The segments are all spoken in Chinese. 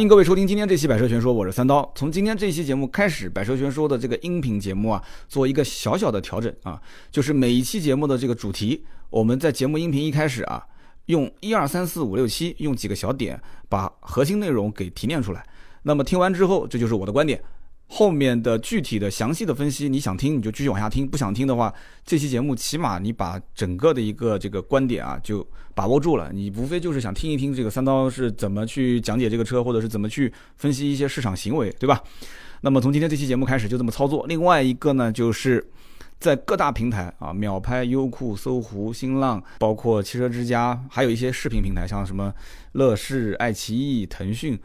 欢迎各位收听今天这期《百车全说》，我是三刀。从今天这期节目开始，《百车全说》的这个音频节目啊，做一个小小的调整啊，就是每一期节目的这个主题，我们在节目音频一开始啊，用一二三四五六七，用几个小点把核心内容给提炼出来。那么听完之后，这就是我的观点。后面的具体的详细的分析，你想听你就继续往下听，不想听的话，这期节目起码你把整个的一个这个观点啊就把握住了。你无非就是想听一听这个三刀是怎么去讲解这个车，或者是怎么去分析一些市场行为，对吧？那么从今天这期节目开始就这么操作。另外一个呢，就是在各大平台啊，秒拍、优酷、搜狐、新浪，包括汽车之家，还有一些视频平台，像什么乐视、爱奇艺、腾讯，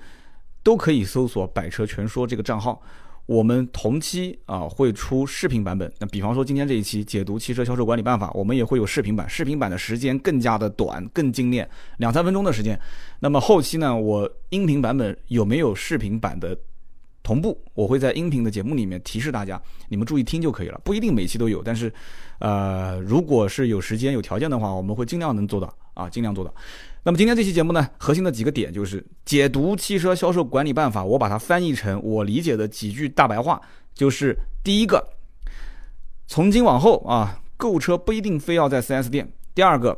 都可以搜索“百车全说”这个账号。我们同期啊会出视频版本，那比方说今天这一期解读汽车销售管理办法，我们也会有视频版，视频版的时间更加的短，更精炼，两三分钟的时间。那么后期呢，我音频版本有没有视频版的同步？我会在音频的节目里面提示大家，你们注意听就可以了，不一定每期都有，但是，呃，如果是有时间有条件的话，我们会尽量能做到啊，尽量做到。那么今天这期节目呢，核心的几个点就是解读汽车销售管理办法，我把它翻译成我理解的几句大白话，就是第一个，从今往后啊，购车不一定非要在 4S 店；第二个，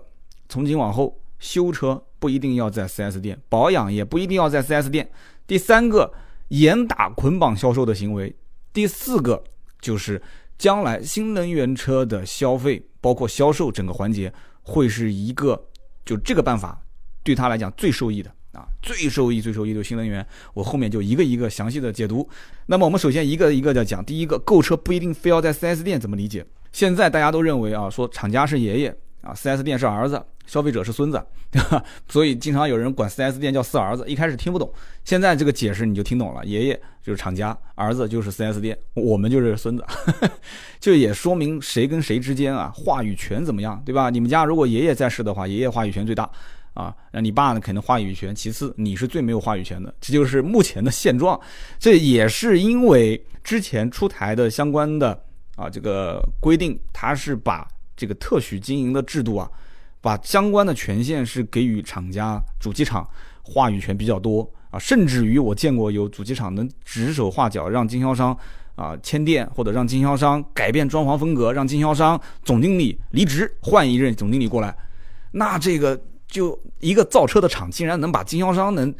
从今往后修车不一定要在 4S 店，保养也不一定要在 4S 店；第三个，严打捆绑销售的行为；第四个，就是将来新能源车的消费，包括销售整个环节，会是一个就这个办法。对他来讲最受益的啊，最受益、最受益的新能源，我后面就一个一个详细的解读。那么我们首先一个一个的讲，第一个，购车不一定非要在 4S 店，怎么理解？现在大家都认为啊，说厂家是爷爷啊，4S 店是儿子，消费者是孙子，对吧？所以经常有人管 4S 店叫四儿子，一开始听不懂，现在这个解释你就听懂了，爷爷就是厂家，儿子就是 4S 店，我们就是孙子，就也说明谁跟谁之间啊话语权怎么样，对吧？你们家如果爷爷在世的话，爷爷话语权最大。啊，那你爸呢？可能话语权其次，你是最没有话语权的，这就是目前的现状。这也是因为之前出台的相关的啊这个规定，它是把这个特许经营的制度啊，把相关的权限是给予厂家主机厂话语权比较多啊，甚至于我见过有主机厂能指手画脚，让经销商啊迁店，或者让经销商改变装潢风格，让经销商总经理离职，换一任总经理过来，那这个。就一个造车的厂，竟然能把经销商能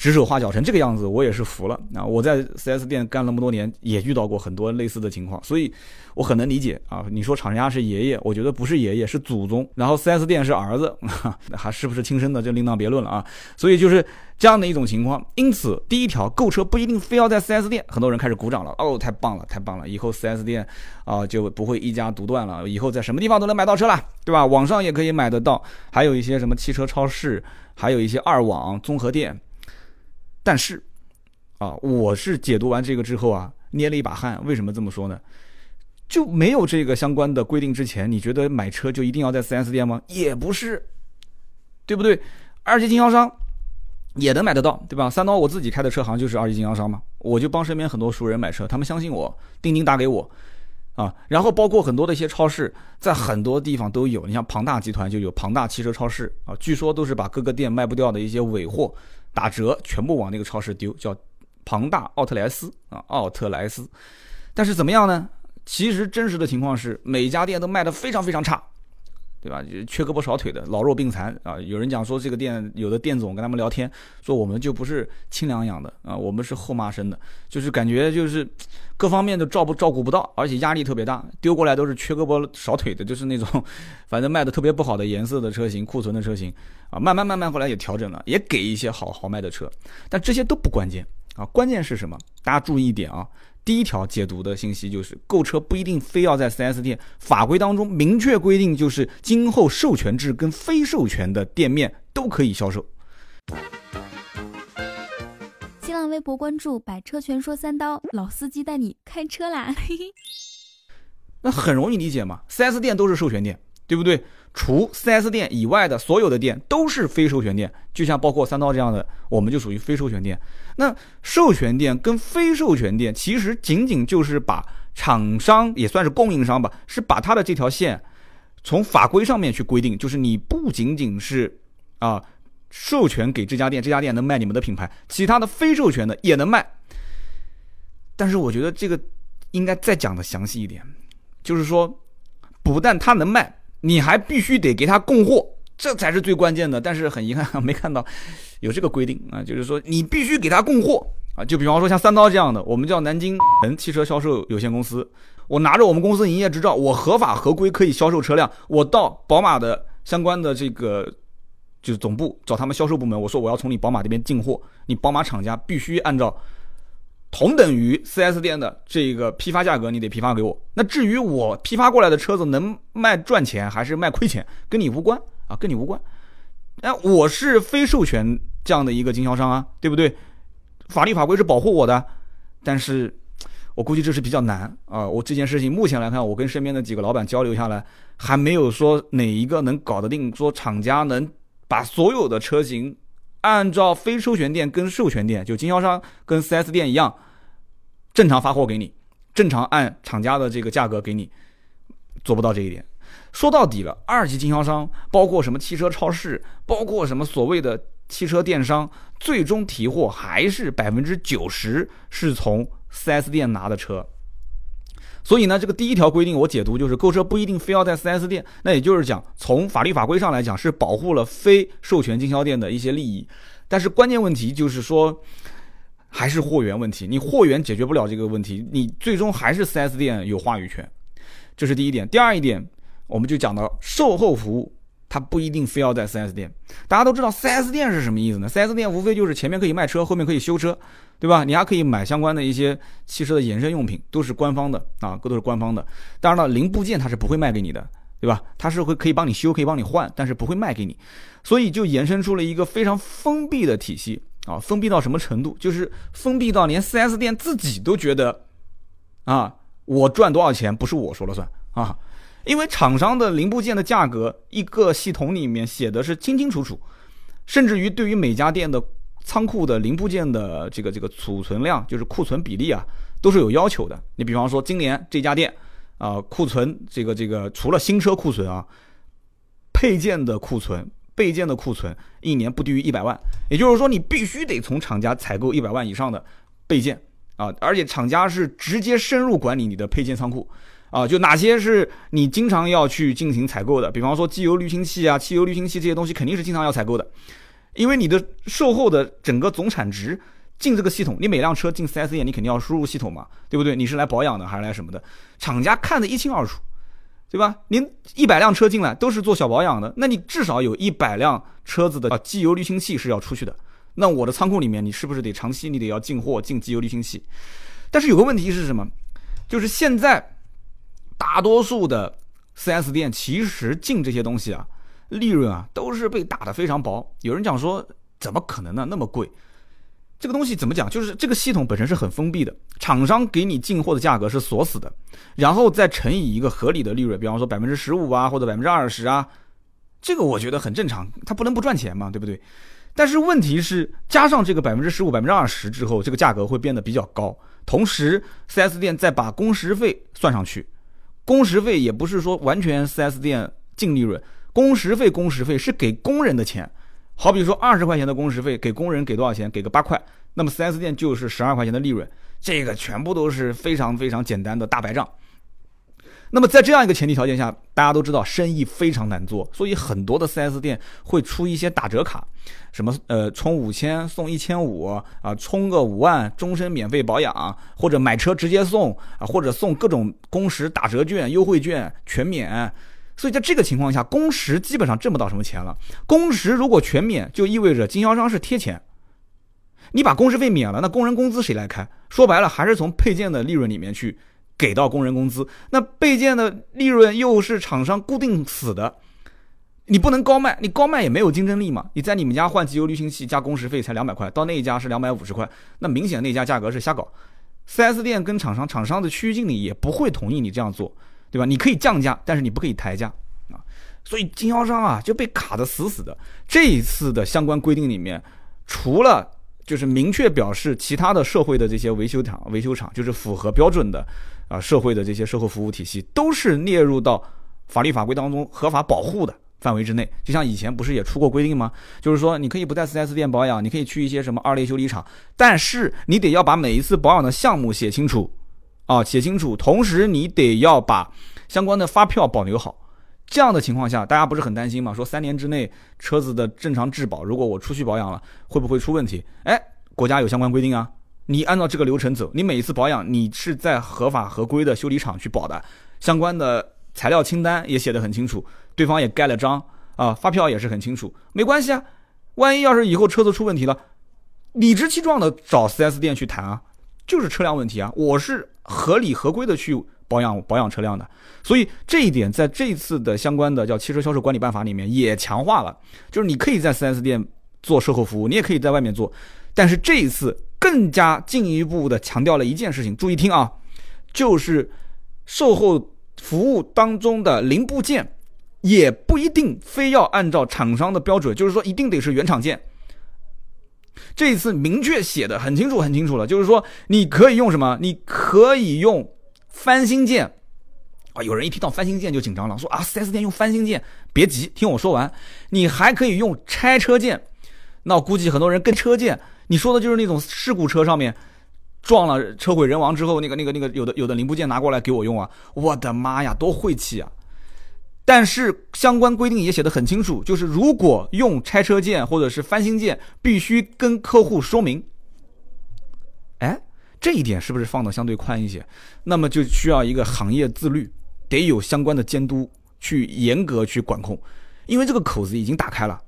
指手画脚成这个样子，我也是服了啊！我在 4S 店干那么多年，也遇到过很多类似的情况，所以我很能理解啊。你说厂家是爷爷，我觉得不是爷爷，是祖宗。然后 4S 店是儿子，还是不是亲生的，就另当别论了啊。所以就是这样的一种情况。因此，第一条，购车不一定非要在 4S 店，很多人开始鼓掌了。哦，太棒了，太棒了！以后 4S 店啊就不会一家独断了，以后在什么地方都能买到车了，对吧？网上也可以买得到，还有一些什么汽车超市，还有一些二网综合店。但是，啊，我是解读完这个之后啊，捏了一把汗。为什么这么说呢？就没有这个相关的规定之前，你觉得买车就一定要在 4S 店吗？也不是，对不对？二级经销商也能买得到，对吧？三刀我自己开的车行就是二级经销商嘛，我就帮身边很多熟人买车，他们相信我，钉钉打给我，啊，然后包括很多的一些超市，在很多地方都有。你像庞大集团就有庞大汽车超市啊，据说都是把各个店卖不掉的一些尾货。打折全部往那个超市丢，叫庞大奥特莱斯啊，奥特莱斯。但是怎么样呢？其实真实的情况是，每家店都卖的非常非常差。对吧？缺胳膊少腿的，老弱病残啊！有人讲说这个店有的店总跟他们聊天，说我们就不是亲娘养的啊，我们是后妈生的，就是感觉就是各方面都照不照顾不到，而且压力特别大，丢过来都是缺胳膊少腿的，就是那种反正卖的特别不好的颜色的车型，库存的车型啊，慢慢慢慢后来也调整了，也给一些好好卖的车，但这些都不关键啊，关键是什么？大家注意一点啊。第一条解读的信息就是，购车不一定非要在 4S 店，法规当中明确规定，就是今后授权制跟非授权的店面都可以销售。新浪微博关注“百车全说三刀”，老司机带你开车啦！那很容易理解嘛，4S 店都是授权店，对不对？除 4S 店以外的所有的店都是非授权店，就像包括三刀这样的，我们就属于非授权店。那授权店跟非授权店其实仅仅就是把厂商也算是供应商吧，是把他的这条线从法规上面去规定，就是你不仅仅是啊授权给这家店，这家店能卖你们的品牌，其他的非授权的也能卖。但是我觉得这个应该再讲的详细一点，就是说，不但他能卖，你还必须得给他供货，这才是最关键的。但是很遗憾，没看到有这个规定啊，就是说你必须给他供货啊。就比方说像三刀这样的，我们叫南京人汽车销售有限公司，我拿着我们公司营业执照，我合法合规可以销售车辆，我到宝马的相关的这个。就是总部找他们销售部门，我说我要从你宝马这边进货，你宝马厂家必须按照同等于 4S 店的这个批发价格，你得批发给我。那至于我批发过来的车子能卖赚钱还是卖亏钱，跟你无关啊，跟你无关。哎，我是非授权这样的一个经销商啊，对不对？法律法规是保护我的，但是我估计这是比较难啊。我这件事情目前来看，我跟身边的几个老板交流下来，还没有说哪一个能搞得定，说厂家能。把所有的车型按照非授权店跟授权店，就经销商跟 4S 店一样，正常发货给你，正常按厂家的这个价格给你，做不到这一点。说到底了，二级经销商包括什么汽车超市，包括什么所谓的汽车电商，最终提货还是百分之九十是从 4S 店拿的车。所以呢，这个第一条规定我解读就是购车不一定非要在 4S 店，那也就是讲从法律法规上来讲是保护了非授权经销店的一些利益，但是关键问题就是说还是货源问题，你货源解决不了这个问题，你最终还是 4S 店有话语权，这是第一点。第二一点，我们就讲到售后服务。它不一定非要在 4S 店，大家都知道 4S 店是什么意思呢？4S 店无非就是前面可以卖车，后面可以修车，对吧？你还可以买相关的一些汽车的衍生用品，都是官方的啊，都是官方的。当然了，零部件它是不会卖给你的，对吧？它是会可以帮你修，可以帮你换，但是不会卖给你。所以就延伸出了一个非常封闭的体系啊，封闭到什么程度？就是封闭到连 4S 店自己都觉得，啊，我赚多少钱不是我说了算啊。因为厂商的零部件的价格，一个系统里面写的是清清楚楚，甚至于对于每家店的仓库的零部件的这个这个储存量，就是库存比例啊，都是有要求的。你比方说，今年这家店啊，库存这个这个除了新车库存啊，配件的库存、备件的库存，一年不低于一百万。也就是说，你必须得从厂家采购一百万以上的备件啊，而且厂家是直接深入管理你的配件仓库。啊，就哪些是你经常要去进行采购的？比方说机油滤清器啊、汽油滤清器这些东西，肯定是经常要采购的，因为你的售后的整个总产值进这个系统，你每辆车进 4S 店，你肯定要输入系统嘛，对不对？你是来保养的还是来什么的？厂家看得一清二楚，对吧？您一百辆车进来都是做小保养的，那你至少有一百辆车子的啊机油滤清器是要出去的。那我的仓库里面，你是不是得长期你得要进货进机油滤清器？但是有个问题是什么？就是现在。大多数的 4S 店其实进这些东西啊，利润啊都是被打得非常薄。有人讲说，怎么可能呢？那么贵，这个东西怎么讲？就是这个系统本身是很封闭的，厂商给你进货的价格是锁死的，然后再乘以一个合理的利润，比方说百分之十五啊，或者百分之二十啊，这个我觉得很正常，它不能不赚钱嘛，对不对？但是问题是，加上这个百分之十五、百分之二十之后，这个价格会变得比较高，同时 4S 店再把工时费算上去。工时费也不是说完全 4S 店净利润，工时费工时费是给工人的钱，好比说二十块钱的工时费给工人给多少钱？给个八块，那么 4S 店就是十二块钱的利润，这个全部都是非常非常简单的大白账。那么在这样一个前提条件下，大家都知道生意非常难做，所以很多的 4S 店会出一些打折卡，什么呃充五千送一千五啊，充个五万终身免费保养，或者买车直接送啊，或者送各种工时打折券、优惠券全免。所以在这个情况下，工时基本上挣不到什么钱了。工时如果全免，就意味着经销商是贴钱，你把工时费免了，那工人工资谁来开？说白了，还是从配件的利润里面去。给到工人工资，那备件的利润又是厂商固定死的，你不能高卖，你高卖也没有竞争力嘛。你在你们家换机油滤清器加工时费才两百块，到那一家是两百五十块，那明显那家价格是瞎搞。4S 店跟厂商，厂商的区域经理也不会同意你这样做，对吧？你可以降价，但是你不可以抬价啊。所以经销商啊就被卡得死死的。这一次的相关规定里面，除了就是明确表示其他的社会的这些维修厂、维修厂就是符合标准的。啊，社会的这些售后服务体系都是列入到法律法规当中合法保护的范围之内。就像以前不是也出过规定吗？就是说你可以不在 4S 店保养，你可以去一些什么二类修理厂，但是你得要把每一次保养的项目写清楚，啊，写清楚，同时你得要把相关的发票保留好。这样的情况下，大家不是很担心吗？说三年之内车子的正常质保，如果我出去保养了，会不会出问题？哎，国家有相关规定啊，你按照这个流程走，你每一次保养，你是在合法合规的修理厂去保的，相关的材料清单也写得很清楚，对方也盖了章啊，发票也是很清楚，没关系啊。万一要是以后车子出问题了，理直气壮的找 4S 店去谈啊，就是车辆问题啊，我是合理合规的去。保养保养车辆的，所以这一点在这一次的相关的叫汽车销售管理办法里面也强化了，就是你可以在 4S 店做售后服务，你也可以在外面做，但是这一次更加进一步的强调了一件事情，注意听啊，就是售后服务当中的零部件也不一定非要按照厂商的标准，就是说一定得是原厂件。这一次明确写的很清楚很清楚了，就是说你可以用什么？你可以用。翻新件啊！有人一提到翻新件就紧张了，说啊，4S 店用翻新件，别急，听我说完。你还可以用拆车件，那估计很多人跟车件，你说的就是那种事故车上面撞了车毁人亡之后，那个那个那个有的有的零部件拿过来给我用啊！我的妈呀，多晦气啊！但是相关规定也写的很清楚，就是如果用拆车件或者是翻新件，必须跟客户说明。哎。这一点是不是放的相对宽一些？那么就需要一个行业自律，得有相关的监督去严格去管控，因为这个口子已经打开了，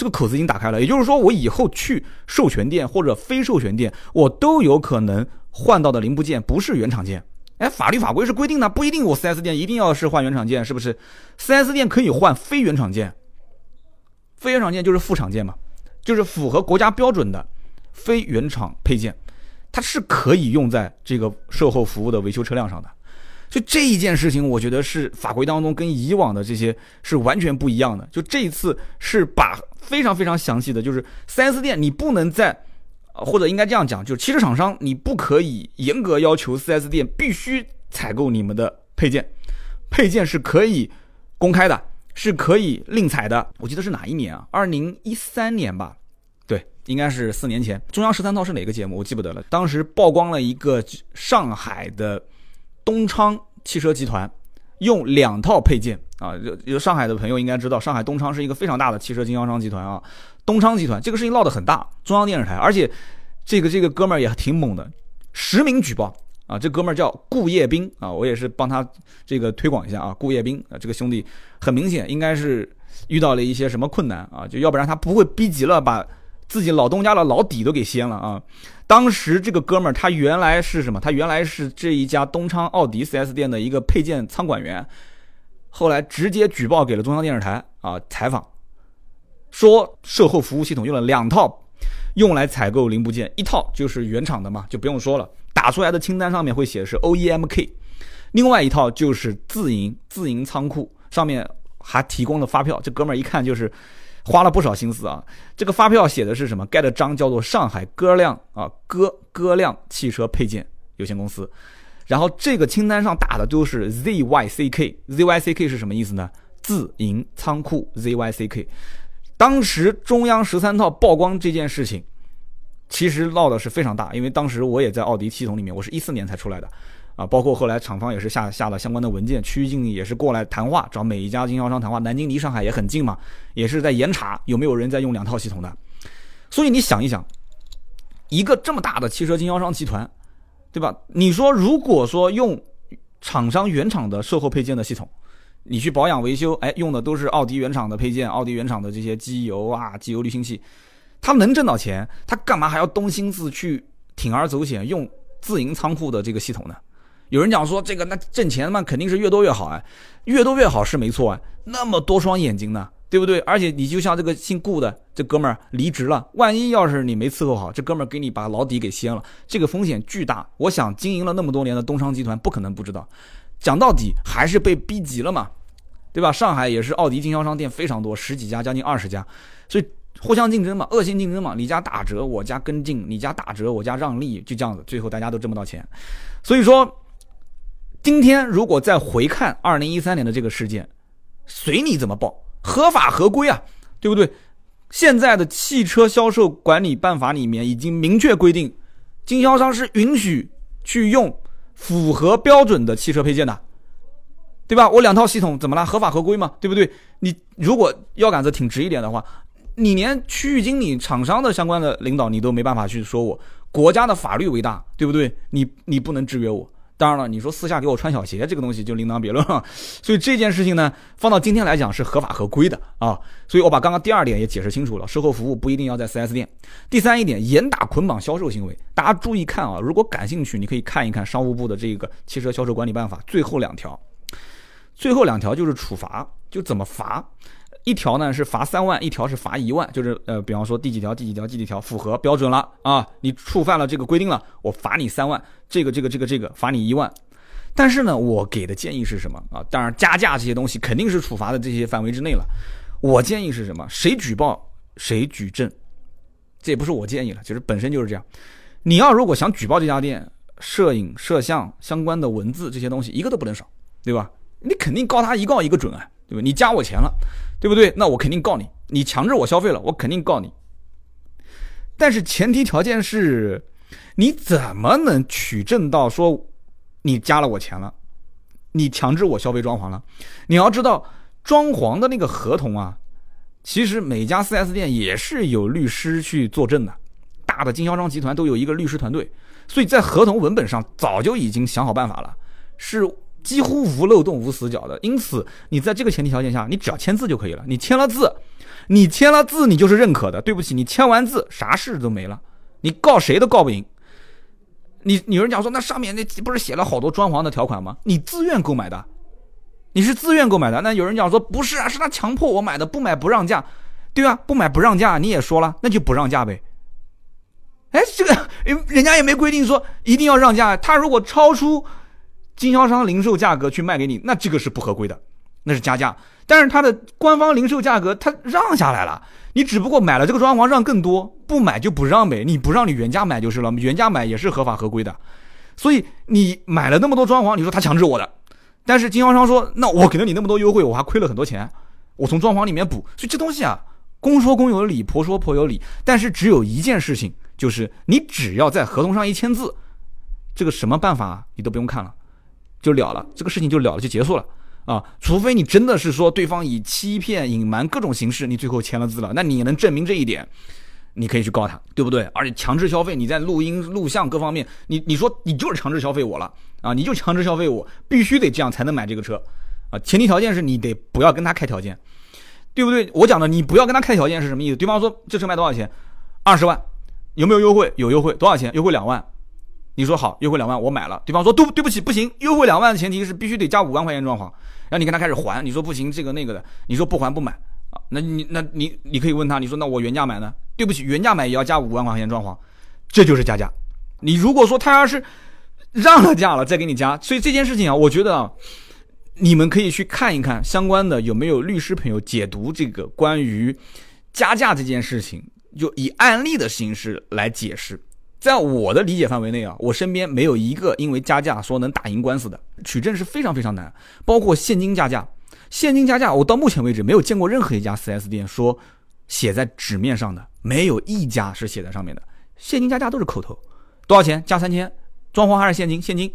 这个口子已经打开了。也就是说，我以后去授权店或者非授权店，我都有可能换到的零部件不是原厂件。哎，法律法规是规定的，不一定我 4S 店一定要是换原厂件，是不是？4S 店可以换非原厂件，非原厂件就是副厂件嘛，就是符合国家标准的非原厂配件。它是可以用在这个售后服务的维修车辆上的，就这一件事情，我觉得是法规当中跟以往的这些是完全不一样的。就这一次是把非常非常详细的，就是 4S 店你不能在，或者应该这样讲，就是汽车厂商你不可以严格要求 4S 店必须采购你们的配件，配件是可以公开的，是可以另采的。我记得是哪一年啊？二零一三年吧。对应该是四年前，中央十三套是哪个节目？我记不得了。当时曝光了一个上海的东昌汽车集团用两套配件啊，有有上海的朋友应该知道，上海东昌是一个非常大的汽车经销商集团啊。东昌集团这个事情闹得很大，中央电视台，而且这个这个哥们儿也挺猛的，实名举报啊。这哥们儿叫顾业兵啊，我也是帮他这个推广一下啊。顾业兵啊，这个兄弟很明显应该是遇到了一些什么困难啊，就要不然他不会逼急了把。自己老东家的老底都给掀了啊！当时这个哥们儿他原来是什么？他原来是这一家东昌奥迪 4S 店的一个配件仓管员，后来直接举报给了中央电视台啊，采访说售后服务系统用了两套用来采购零部件，一套就是原厂的嘛，就不用说了，打出来的清单上面会写的是 OEMK，另外一套就是自营自营仓库，上面还提供了发票，这哥们儿一看就是。花了不少心思啊！这个发票写的是什么？盖的章叫做上海歌亮啊歌歌亮汽车配件有限公司。然后这个清单上打的都是 ZYCK，ZYCK 是什么意思呢？自营仓库 ZYCK。当时中央十三套曝光这件事情，其实闹的是非常大，因为当时我也在奥迪系统里面，我是一四年才出来的。啊，包括后来厂方也是下下了相关的文件，区域经理也是过来谈话，找每一家经销商谈话。南京离上海也很近嘛，也是在严查有没有人在用两套系统的。所以你想一想，一个这么大的汽车经销商集团，对吧？你说如果说用厂商原厂的售后配件的系统，你去保养维修，哎，用的都是奥迪原厂的配件，奥迪原厂的这些机油啊、机油滤清器，他能挣到钱，他干嘛还要动心思去铤而走险用自营仓库的这个系统呢？有人讲说这个那挣钱嘛肯定是越多越好啊，越多越好是没错啊，那么多双眼睛呢，对不对？而且你就像这个姓顾的这哥们儿离职了，万一要是你没伺候好，这哥们儿给你把老底给掀了，这个风险巨大。我想经营了那么多年的东昌集团不可能不知道，讲到底还是被逼急了嘛，对吧？上海也是奥迪经销商店非常多，十几家将近二十家，所以互相竞争嘛，恶性竞争嘛，你家打折我家跟进，你家打折我家让利，就这样子，最后大家都挣不到钱，所以说。今天如果再回看二零一三年的这个事件，随你怎么报，合法合规啊，对不对？现在的汽车销售管理办法里面已经明确规定，经销商是允许去用符合标准的汽车配件的，对吧？我两套系统怎么了？合法合规嘛，对不对？你如果腰杆子挺直一点的话，你连区域经理、厂商的相关的领导你都没办法去说我，国家的法律为大，对不对？你你不能制约我。当然了，你说私下给我穿小鞋这个东西就另当别论了。所以这件事情呢，放到今天来讲是合法合规的啊。所以我把刚刚第二点也解释清楚了，售后服务不一定要在 4S 店。第三一点，严打捆绑销售行为，大家注意看啊。如果感兴趣，你可以看一看商务部的这个汽车销售管理办法最后两条，最后两条就是处罚，就怎么罚。一条呢是罚三万，一条是罚一万，就是呃，比方说第几条、第几条、第几条符合标准了啊，你触犯了这个规定了，我罚你三万，这个、这个、这个、这个罚你一万。但是呢，我给的建议是什么啊？当然加价这些东西肯定是处罚的这些范围之内了。我建议是什么？谁举报谁举证，这也不是我建议了，其实本身就是这样。你要如果想举报这家店，摄影、摄像相关的文字这些东西一个都不能少，对吧？你肯定告他一告一个准啊，对吧？你加我钱了。对不对？那我肯定告你，你强制我消费了，我肯定告你。但是前提条件是，你怎么能取证到说你加了我钱了，你强制我消费装潢了？你要知道，装潢的那个合同啊，其实每家 4S 店也是有律师去作证的，大的经销商集团都有一个律师团队，所以在合同文本上早就已经想好办法了，是。几乎无漏洞、无死角的，因此你在这个前提条件下，你只要签字就可以了。你签了字，你签了字，你就是认可的。对不起，你签完字，啥事都没了，你告谁都告不赢。你有人讲说，那上面那不是写了好多装潢的条款吗？你自愿购买的，你是自愿购买的。那有人讲说，不是啊，是他强迫我买的，不买不让价，对吧？不买不让价，你也说了，那就不让价呗。哎，这个人家也没规定说一定要让价，他如果超出。经销商零售价格去卖给你，那这个是不合规的，那是加价。但是它的官方零售价格它让下来了，你只不过买了这个装潢让更多，不买就不让呗。你不让你原价买就是了，原价买也是合法合规的。所以你买了那么多装潢，你说他强制我的，但是经销商说那我给了你那么多优惠，我还亏了很多钱，我从装潢里面补。所以这东西啊，公说公有理，婆说婆有理。但是只有一件事情，就是你只要在合同上一签字，这个什么办法你都不用看了。就了了，这个事情就了了，就结束了啊！除非你真的是说对方以欺骗、隐瞒各种形式，你最后签了字了，那你能证明这一点，你可以去告他，对不对？而且强制消费，你在录音、录像各方面，你你说你就是强制消费我了啊！你就强制消费我，必须得这样才能买这个车啊！前提条件是你得不要跟他开条件，对不对？我讲的你不要跟他开条件是什么意思？对方说这车卖多少钱？二十万，有没有优惠？有优惠，多少钱？优惠两万。你说好优惠两万，我买了。对方说对对不起，不行，优惠两万的前提是必须得加五万块钱装潢。然后你跟他开始还，你说不行，这个那个的，你说不还不买啊？那你那你你可以问他，你说那我原价买呢？对不起，原价买也要加五万块钱装潢，这就是加价。你如果说他要是让了价了再给你加，所以这件事情啊，我觉得啊，你们可以去看一看相关的有没有律师朋友解读这个关于加价这件事情，就以案例的形式来解释。在我的理解范围内啊，我身边没有一个因为加价说能打赢官司的，取证是非常非常难。包括现金加价，现金加价，我到目前为止没有见过任何一家 4S 店说写在纸面上的，没有一家是写在上面的。现金加价都是口头，多少钱加三千，装潢还是现金？现金。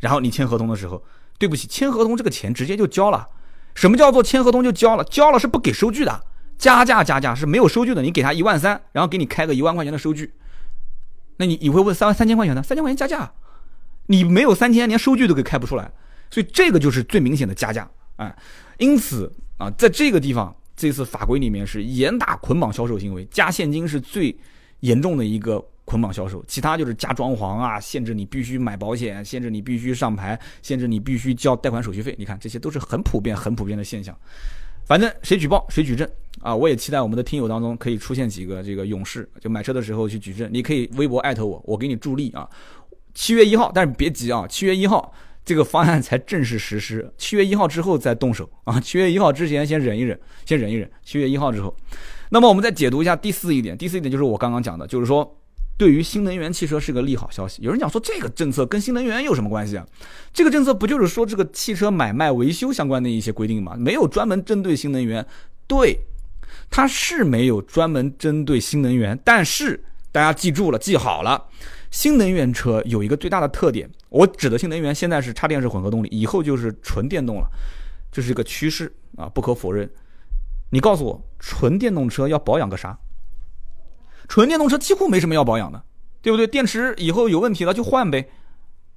然后你签合同的时候，对不起，签合同这个钱直接就交了。什么叫做签合同就交了？交了是不给收据的，加价加价是没有收据的。你给他一万三，然后给你开个一万块钱的收据。那你你会问三万三千块钱呢？三千块钱加价，你没有三千，连收据都给开不出来，所以这个就是最明显的加价啊。因此啊，在这个地方，这次法规里面是严打捆绑销售行为，加现金是最严重的一个捆绑销售，其他就是加装潢啊，限制你必须买保险，限制你必须上牌，限制你必须交贷款手续费。你看，这些都是很普遍、很普遍的现象。反正谁举报谁举证啊！我也期待我们的听友当中可以出现几个这个勇士，就买车的时候去举证。你可以微博艾特我，我给你助力啊。七月一号，但是别急啊，七月一号这个方案才正式实施，七月一号之后再动手啊。七月一号之前先忍一忍，先忍一忍。七月一号之后，那么我们再解读一下第四一点，第四一点就是我刚刚讲的，就是说。对于新能源汽车是个利好消息。有人讲说这个政策跟新能源有什么关系啊？这个政策不就是说这个汽车买卖维修相关的一些规定吗？没有专门针对新能源对，它是没有专门针对新能源，但是大家记住了，记好了，新能源车有一个最大的特点，我指的新能源现在是插电式混合动力，以后就是纯电动了，这是一个趋势啊，不可否认。你告诉我，纯电动车要保养个啥？纯电动车几乎没什么要保养的，对不对？电池以后有问题了就换呗。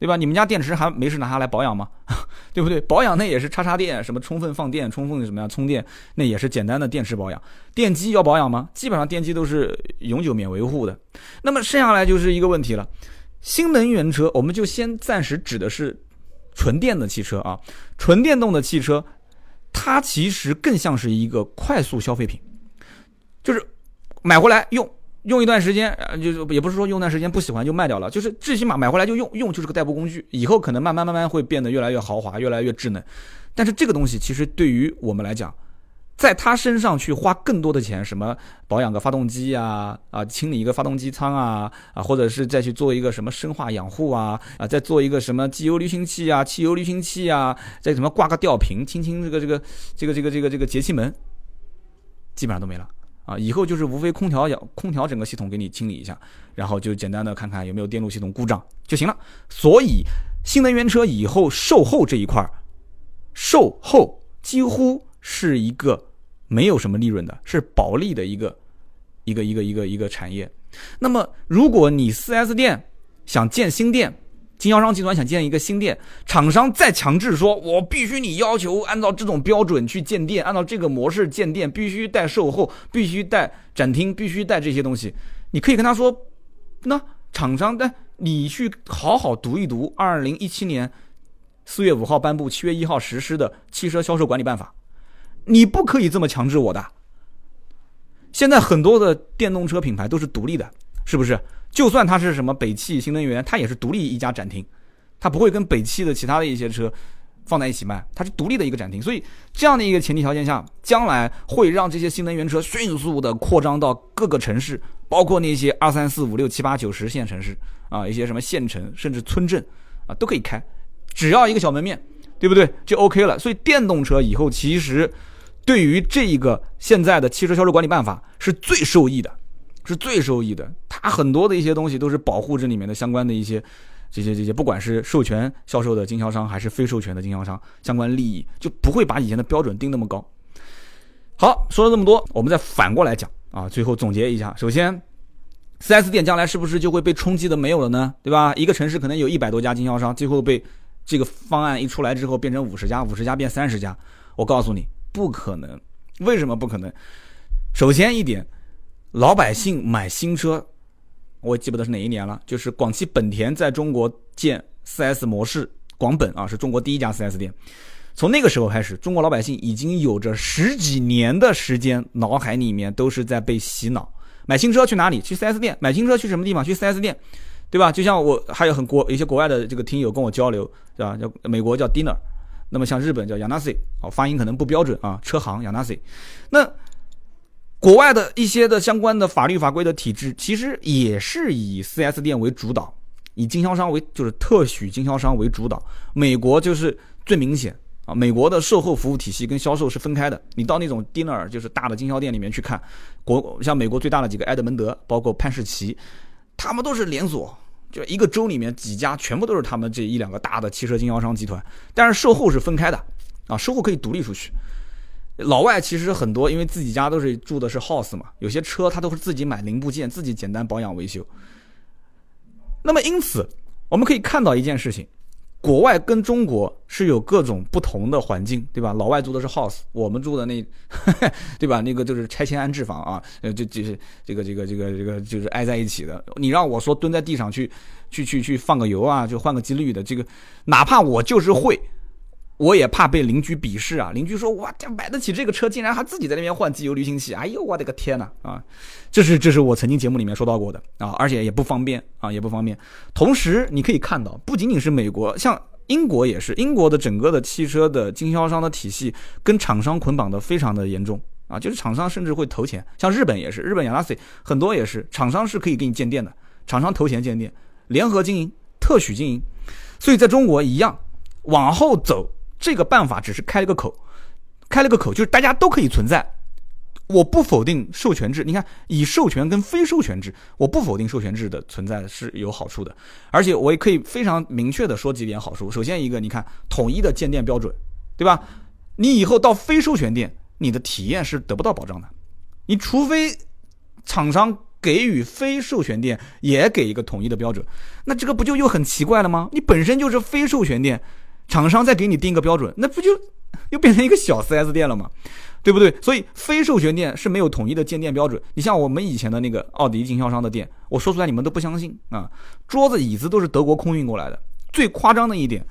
对吧？你们家电池还没事拿它来保养吗？对不对？保养那也是插插电，什么充分放电、充分什么样充电，那也是简单的电池保养。电机要保养吗？基本上电机都是永久免维护的。那么剩下来就是一个问题了。新能源车，我们就先暂时指的是纯电的汽车啊，纯电动的汽车，它其实更像是一个快速消费品，就是买回来用。用一段时间，呃，就是也不是说用一段时间不喜欢就卖掉了，就是最起码买回来就用，用就是个代步工具，以后可能慢慢慢慢会变得越来越豪华，越来越智能。但是这个东西其实对于我们来讲，在它身上去花更多的钱，什么保养个发动机啊，啊，清理一个发动机舱啊，啊，或者是再去做一个什么深化养护啊，啊，再做一个什么机油滤清器啊，汽油滤清器啊，再什么挂个吊瓶，清清这个这个这个这个这个这个节气门，基本上都没了。啊，以后就是无非空调要空调整个系统给你清理一下，然后就简单的看看有没有电路系统故障就行了。所以新能源车以后售后这一块，售后几乎是一个没有什么利润的，是保利的一个一个一个一个一个产业。那么如果你 4S 店想建新店，经销商集团想建一个新店，厂商再强制说，我必须你要求按照这种标准去建店，按照这个模式建店，必须带售后，必须带展厅，必须带这些东西。你可以跟他说，那厂商，但你去好好读一读二零一七年四月五号颁布、七月一号实施的汽车销售管理办法，你不可以这么强制我的。现在很多的电动车品牌都是独立的，是不是？就算它是什么北汽新能源，它也是独立一家展厅，它不会跟北汽的其他的一些车放在一起卖，它是独立的一个展厅。所以这样的一个前提条件下，将来会让这些新能源车迅速的扩张到各个城市，包括那些二三四五六七八九十线城市啊，一些什么县城甚至村镇啊都可以开，只要一个小门面对不对就 OK 了。所以电动车以后其实对于这一个现在的汽车销售管理办法是最受益的。是最受益的，它很多的一些东西都是保护这里面的相关的一些这些这些，不管是授权销售的经销商还是非授权的经销商，相关利益就不会把以前的标准定那么高。好，说了这么多，我们再反过来讲啊，最后总结一下，首先，4S 店将来是不是就会被冲击的没有了呢？对吧？一个城市可能有一百多家经销商，最后被这个方案一出来之后变成五十家，五十家变三十家，我告诉你，不可能。为什么不可能？首先一点。老百姓买新车，我记不得是哪一年了。就是广汽本田在中国建 4S 模式，广本啊是中国第一家 4S 店。从那个时候开始，中国老百姓已经有着十几年的时间，脑海里面都是在被洗脑。买新车去哪里？去 4S 店。买新车去什么地方？去 4S 店，对吧？就像我还有很国一些国外的这个听友跟我交流，对吧？叫美国叫 Dinner，那么像日本叫 Yanasi，哦，发音可能不标准啊，车行 Yanasi，那。国外的一些的相关的法律法规的体制，其实也是以 4S 店为主导，以经销商为就是特许经销商为主导。美国就是最明显啊，美国的售后服务体系跟销售是分开的。你到那种 dinner 就是大的经销店里面去看，国像美国最大的几个埃德蒙德，包括潘士奇，他们都是连锁，就一个州里面几家全部都是他们这一两个大的汽车经销商集团，但是售后是分开的啊，售后可以独立出去。老外其实很多，因为自己家都是住的是 house 嘛，有些车他都是自己买零部件，自己简单保养维修。那么因此，我们可以看到一件事情，国外跟中国是有各种不同的环境，对吧？老外住的是 house，我们住的那，对吧？那个就是拆迁安置房啊，呃，就就是这个这个这个这个就是挨在一起的。你让我说蹲在地上去去去去放个油啊，就换个机滤的，这个哪怕我就是会。我也怕被邻居鄙视啊！邻居说：“哇，这买得起这个车，竟然还自己在那边换机油滤清器！”哎呦，我的个天呐！啊，这是这是我曾经节目里面说到过的啊，而且也不方便啊，也不方便。同时，你可以看到，不仅仅是美国，像英国也是，英国的整个的汽车的经销商的体系跟厂商捆绑的非常的严重啊，就是厂商甚至会投钱。像日本也是，日本雅拉西很多也是，厂商是可以给你建店的，厂商投钱建店，联合经营、特许经营。所以在中国一样，往后走。这个办法只是开了个口，开了个口，就是大家都可以存在，我不否定授权制，你看以授权跟非授权制，我不否定授权制的存在是有好处的，而且我也可以非常明确的说几点好处。首先一个，你看统一的鉴电标准，对吧？你以后到非授权店，你的体验是得不到保障的，你除非厂商给予非授权店也给一个统一的标准，那这个不就又很奇怪了吗？你本身就是非授权店，厂商再给你定个标准，那不就又变成一个小 4S 店了吗？对不对？所以非授权店是没有统一的鉴电标准。你像我们以前的那个奥迪经销商的店，我说出来你们都不相信啊！桌子椅子都是德国空运过来的。最夸张的一点，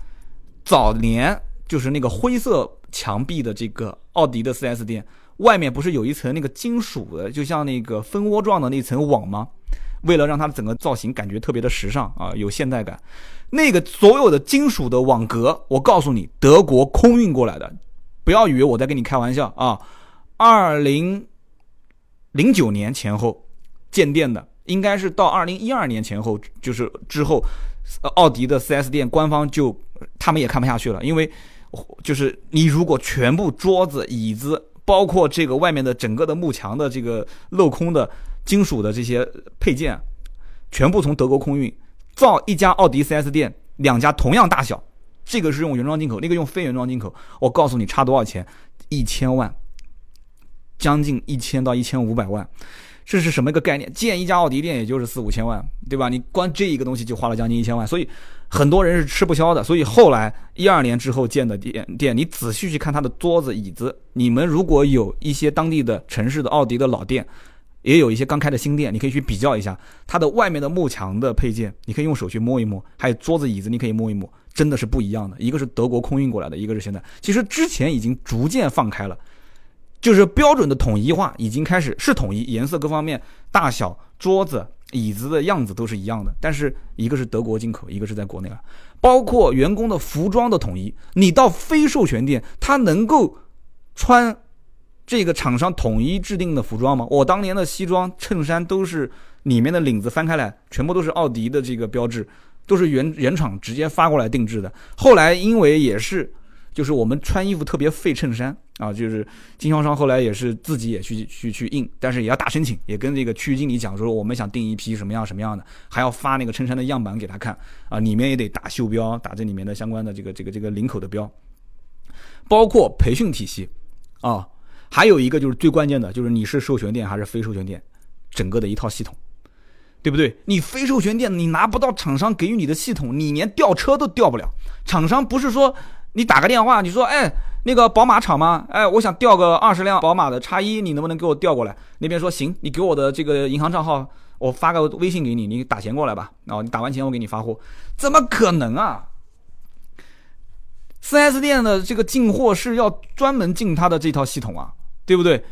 早年就是那个灰色墙壁的这个奥迪的 4S 店，外面不是有一层那个金属的，就像那个蜂窝状的那层网吗？为了让它的整个造型感觉特别的时尚啊，有现代感，那个所有的金属的网格，我告诉你，德国空运过来的。不要以为我在跟你开玩笑啊！二零零九年前后建店的，应该是到二零一二年前后，就是之后，奥迪的 4S 店官方就他们也看不下去了，因为就是你如果全部桌子、椅子，包括这个外面的整个的幕墙的这个镂空的金属的这些配件，全部从德国空运，造一家奥迪 4S 店，两家同样大小。这个是用原装进口，那个用非原装进口。我告诉你差多少钱？一千万，将近一千到一千五百万，这是什么一个概念？建一家奥迪店也就是四五千万，对吧？你光这一个东西就花了将近一千万，所以很多人是吃不消的。所以后来一二年之后建的店店，你仔细去看它的桌子椅子，你们如果有一些当地的城市的奥迪的老店。也有一些刚开的新店，你可以去比较一下它的外面的幕墙的配件，你可以用手去摸一摸，还有桌子椅子，你可以摸一摸，真的是不一样的。一个是德国空运过来的，一个是现在，其实之前已经逐渐放开了，就是标准的统一化已经开始是统一，颜色各方面、大小、桌子、椅子的样子都是一样的。但是一个是德国进口，一个是在国内了，包括员工的服装的统一，你到非授权店，他能够穿。这个厂商统一制定的服装吗？我当年的西装衬衫都是里面的领子翻开来，全部都是奥迪的这个标志，都是原原厂直接发过来定制的。后来因为也是，就是我们穿衣服特别费衬衫啊，就是经销商后来也是自己也去去去印，但是也要打申请，也跟这个区域经理讲说我们想订一批什么样什么样的，还要发那个衬衫的样板给他看啊，里面也得打袖标，打这里面的相关的这个这个这个领口的标，包括培训体系啊。还有一个就是最关键的，就是你是授权店还是非授权店，整个的一套系统，对不对？你非授权店，你拿不到厂商给予你的系统，你连调车都调不了。厂商不是说你打个电话，你说哎，那个宝马厂吗？哎，我想调个二十辆宝马的叉一，你能不能给我调过来？那边说行，你给我的这个银行账号，我发个微信给你，你打钱过来吧。然后，你打完钱我给你发货，怎么可能啊？4S 店的这个进货是要专门进他的这套系统啊。对不对？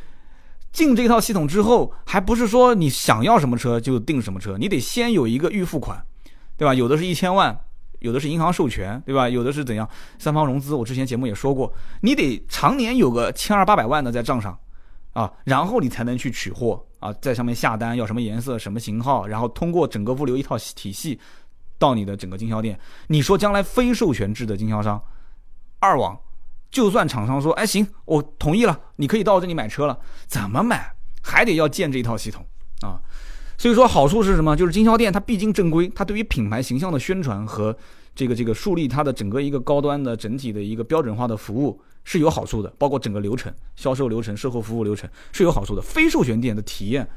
进这套系统之后，还不是说你想要什么车就订什么车，你得先有一个预付款，对吧？有的是一千万，有的是银行授权，对吧？有的是怎样三方融资？我之前节目也说过，你得常年有个千二八百万的在账上啊，然后你才能去取货啊，在上面下单要什么颜色、什么型号，然后通过整个物流一套体系到你的整个经销店。你说将来非授权制的经销商二网？就算厂商说，哎，行，我同意了，你可以到我这里买车了，怎么买还得要建这一套系统啊？所以说好处是什么？就是经销店它毕竟正规，它对于品牌形象的宣传和这个这个树立它的整个一个高端的整体的一个标准化的服务是有好处的，包括整个流程、销售流程、售后服务流程是有好处的。非授权店的体验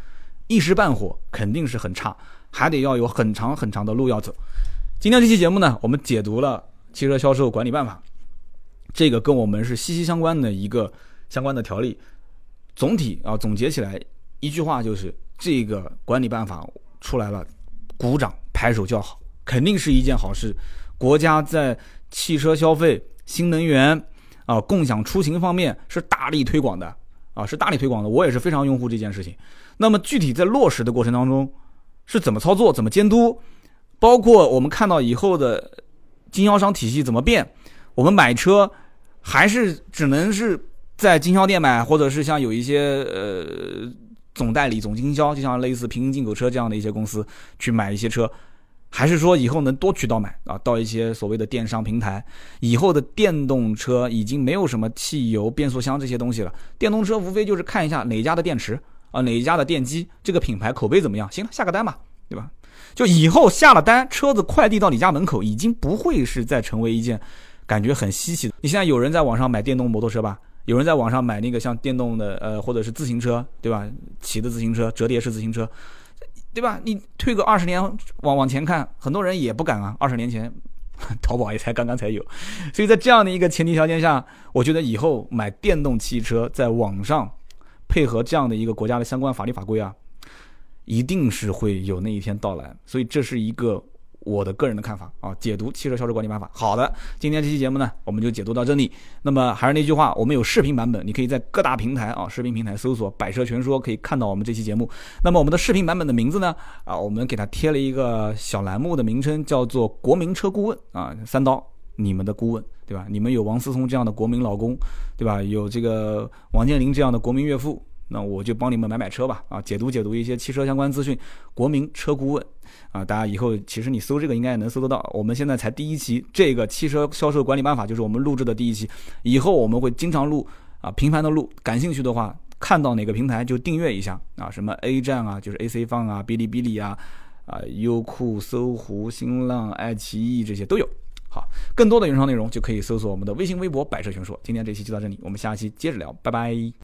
一时半会肯定是很差，还得要有很长很长的路要走。今天这期节目呢，我们解读了汽车销售管理办法。这个跟我们是息息相关的一个相关的条例，总体啊总结起来一句话就是，这个管理办法出来了，鼓掌拍手叫好，肯定是一件好事。国家在汽车消费、新能源啊、共享出行方面是大力推广的啊，是大力推广的。我也是非常拥护这件事情。那么具体在落实的过程当中是怎么操作、怎么监督，包括我们看到以后的经销商体系怎么变，我们买车。还是只能是在经销店买，或者是像有一些呃总代理、总经销，就像类似平行进口车这样的一些公司去买一些车，还是说以后能多渠道买啊？到一些所谓的电商平台，以后的电动车已经没有什么汽油、变速箱这些东西了，电动车无非就是看一下哪家的电池啊，哪一家的电机，这个品牌口碑怎么样？行了，下个单吧，对吧？就以后下了单，车子快递到你家门口，已经不会是再成为一件感觉很稀奇。你现在有人在网上买电动摩托车吧？有人在网上买那个像电动的呃，或者是自行车，对吧？骑的自行车，折叠式自行车。对吧？你退个二十年往往前看，很多人也不敢啊。二十年前，淘宝也才刚刚才有，所以在这样的一个前提条件下，我觉得以后买电动汽车，在网上配合这样的一个国家的相关法律法规啊，一定是会有那一天到来。所以这是一个。我的个人的看法啊，解读汽车销售管理办法。好的，今天这期节目呢，我们就解读到这里。那么还是那句话，我们有视频版本，你可以在各大平台啊，视频平台搜索“百车全说”，可以看到我们这期节目。那么我们的视频版本的名字呢，啊，我们给它贴了一个小栏目的名称，叫做“国民车顾问”啊，三刀，你们的顾问，对吧？你们有王思聪这样的国民老公，对吧？有这个王健林这样的国民岳父。那我就帮你们买买车吧，啊，解读解读一些汽车相关资讯，国民车顾问，啊，大家以后其实你搜这个应该也能搜得到。我们现在才第一期，这个汽车销售管理办法就是我们录制的第一期，以后我们会经常录，啊，频繁的录，感兴趣的话，看到哪个平台就订阅一下，啊，什么 A 站啊，就是 AC 放啊，哔哩哔哩啊，啊，优酷、搜狐、新浪、爱奇艺这些都有。好，更多的原创内容就可以搜索我们的微信、微博“百车全说”。今天这期就到这里，我们下期接着聊，拜拜。